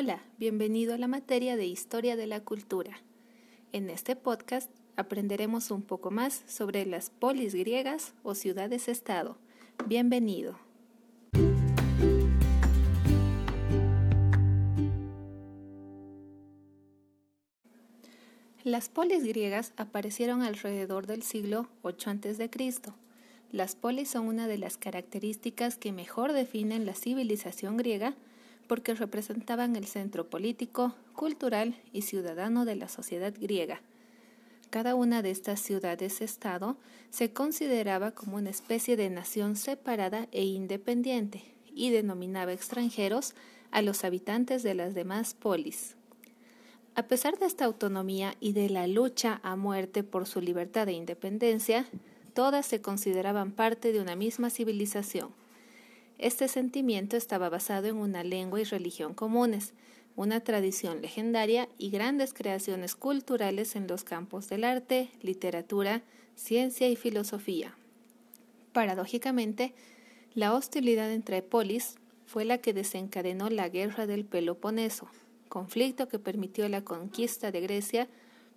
Hola, bienvenido a la materia de Historia de la Cultura. En este podcast aprenderemos un poco más sobre las polis griegas o ciudades-estado. Bienvenido. Las polis griegas aparecieron alrededor del siglo 8 a.C. Las polis son una de las características que mejor definen la civilización griega porque representaban el centro político, cultural y ciudadano de la sociedad griega. Cada una de estas ciudades-estado se consideraba como una especie de nación separada e independiente y denominaba extranjeros a los habitantes de las demás polis. A pesar de esta autonomía y de la lucha a muerte por su libertad e independencia, todas se consideraban parte de una misma civilización. Este sentimiento estaba basado en una lengua y religión comunes, una tradición legendaria y grandes creaciones culturales en los campos del arte, literatura, ciencia y filosofía. Paradójicamente, la hostilidad entre polis fue la que desencadenó la Guerra del Peloponeso, conflicto que permitió la conquista de Grecia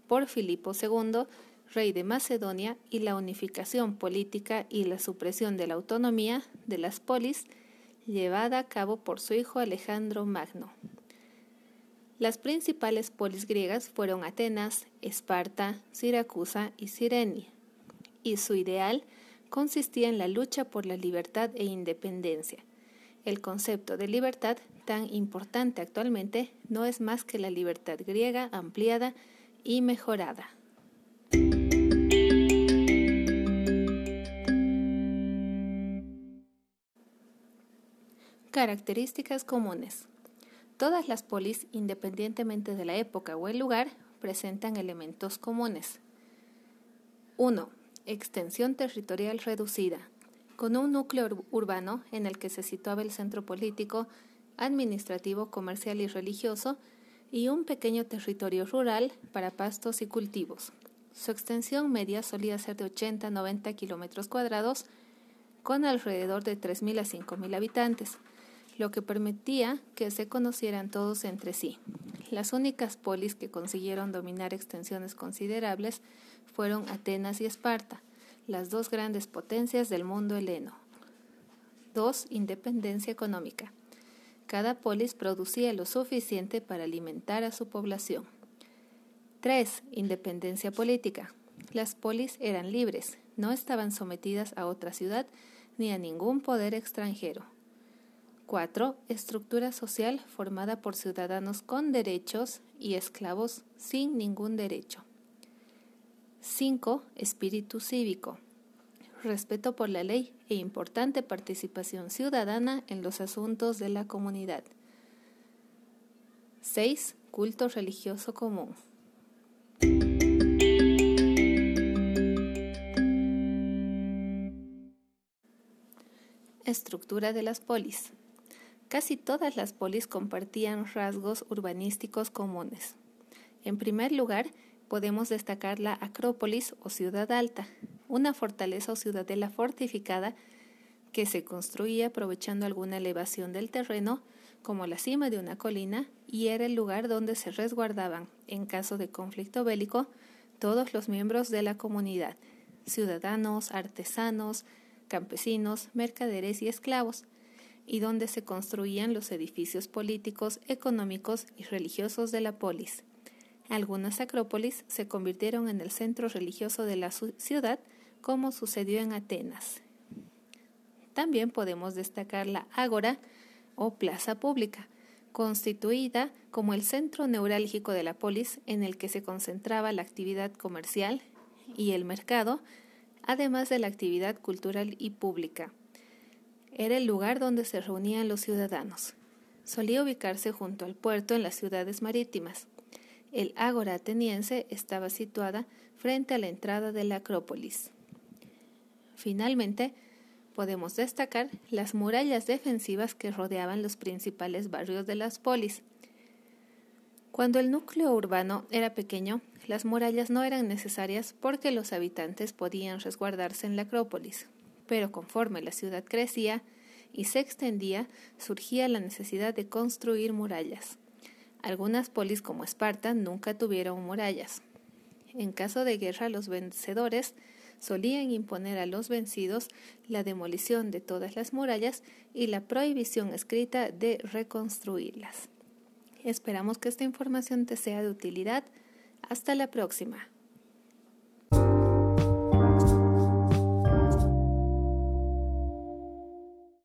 por Filipo II, rey de Macedonia, y la unificación política y la supresión de la autonomía de las polis llevada a cabo por su hijo Alejandro Magno. Las principales polis griegas fueron Atenas, Esparta, Siracusa y Sirenia, y su ideal consistía en la lucha por la libertad e independencia. El concepto de libertad, tan importante actualmente, no es más que la libertad griega ampliada y mejorada. Características comunes. Todas las polis, independientemente de la época o el lugar, presentan elementos comunes. 1. Extensión territorial reducida con un núcleo urbano en el que se situaba el centro político, administrativo, comercial y religioso, y un pequeño territorio rural para pastos y cultivos. Su extensión media solía ser de 80 a 90 kilómetros cuadrados, con alrededor de 3.000 a 5.000 habitantes, lo que permitía que se conocieran todos entre sí. Las únicas polis que consiguieron dominar extensiones considerables fueron Atenas y Esparta, las dos grandes potencias del mundo heleno. 2. Independencia económica. Cada polis producía lo suficiente para alimentar a su población. 3. Independencia política. Las polis eran libres, no estaban sometidas a otra ciudad ni a ningún poder extranjero. 4. Estructura social formada por ciudadanos con derechos y esclavos sin ningún derecho. 5. Espíritu cívico. Respeto por la ley e importante participación ciudadana en los asuntos de la comunidad. 6. Culto religioso común. Estructura de las polis. Casi todas las polis compartían rasgos urbanísticos comunes. En primer lugar, podemos destacar la Acrópolis o Ciudad Alta, una fortaleza o ciudadela fortificada que se construía aprovechando alguna elevación del terreno, como la cima de una colina, y era el lugar donde se resguardaban, en caso de conflicto bélico, todos los miembros de la comunidad, ciudadanos, artesanos, campesinos, mercaderes y esclavos, y donde se construían los edificios políticos, económicos y religiosos de la polis. Algunas acrópolis se convirtieron en el centro religioso de la ciudad, como sucedió en Atenas. También podemos destacar la ágora o plaza pública, constituida como el centro neurálgico de la polis en el que se concentraba la actividad comercial y el mercado, además de la actividad cultural y pública. Era el lugar donde se reunían los ciudadanos. Solía ubicarse junto al puerto en las ciudades marítimas. El ágora ateniense estaba situada frente a la entrada de la Acrópolis. Finalmente, podemos destacar las murallas defensivas que rodeaban los principales barrios de las polis. Cuando el núcleo urbano era pequeño, las murallas no eran necesarias porque los habitantes podían resguardarse en la Acrópolis, pero conforme la ciudad crecía y se extendía, surgía la necesidad de construir murallas. Algunas polis como Esparta nunca tuvieron murallas. En caso de guerra, los vencedores solían imponer a los vencidos la demolición de todas las murallas y la prohibición escrita de reconstruirlas. Esperamos que esta información te sea de utilidad. Hasta la próxima.